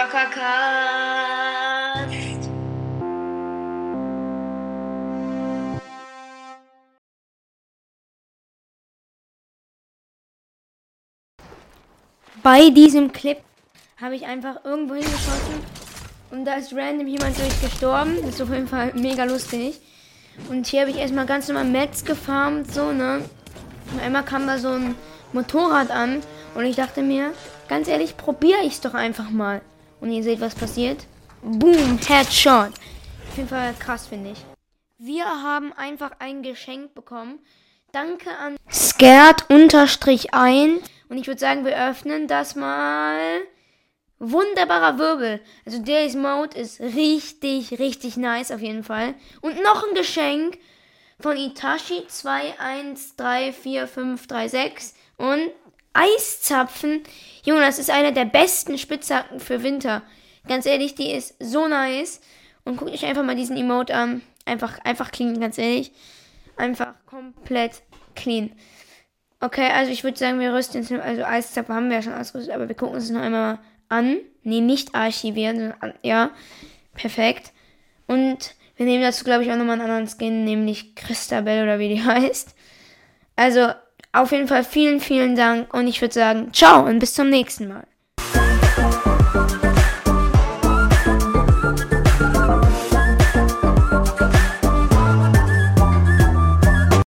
Zockercast. Bei diesem Clip habe ich einfach irgendwo hingeschossen und da ist random jemand durchgestorben. Das ist auf jeden Fall mega lustig. Und hier habe ich erstmal ganz normal Metz gefarmt, so, ne? Und einmal kam da so ein Motorrad an und ich dachte mir, ganz ehrlich, probiere ich es doch einfach mal. Und ihr seht, was passiert. Boom, Headshot. Auf jeden Fall krass, finde ich. Wir haben einfach ein Geschenk bekommen. Danke an Scared-1. Und ich würde sagen, wir öffnen das mal. Wunderbarer Wirbel. Also Days Mode ist richtig, richtig nice auf jeden Fall. Und noch ein Geschenk von Itachi 213456 und Eiszapfen. Junge, das ist einer der besten Spitzhacken für Winter. Ganz ehrlich, die ist so nice. Und guckt euch einfach mal diesen Emote an. Einfach, einfach clean, ganz ehrlich. Einfach komplett clean. Okay, also ich würde sagen, wir rüsten jetzt, also Eiszapfen haben wir ja schon ausgerüstet, aber wir gucken uns noch einmal an. Nee, nicht archivieren, sondern ja. Perfekt. Und wir nehmen dazu, glaube ich, auch nochmal einen anderen Skin, nämlich Christabel oder wie die heißt. Also, auf jeden Fall vielen, vielen Dank und ich würde sagen, ciao und bis zum nächsten Mal.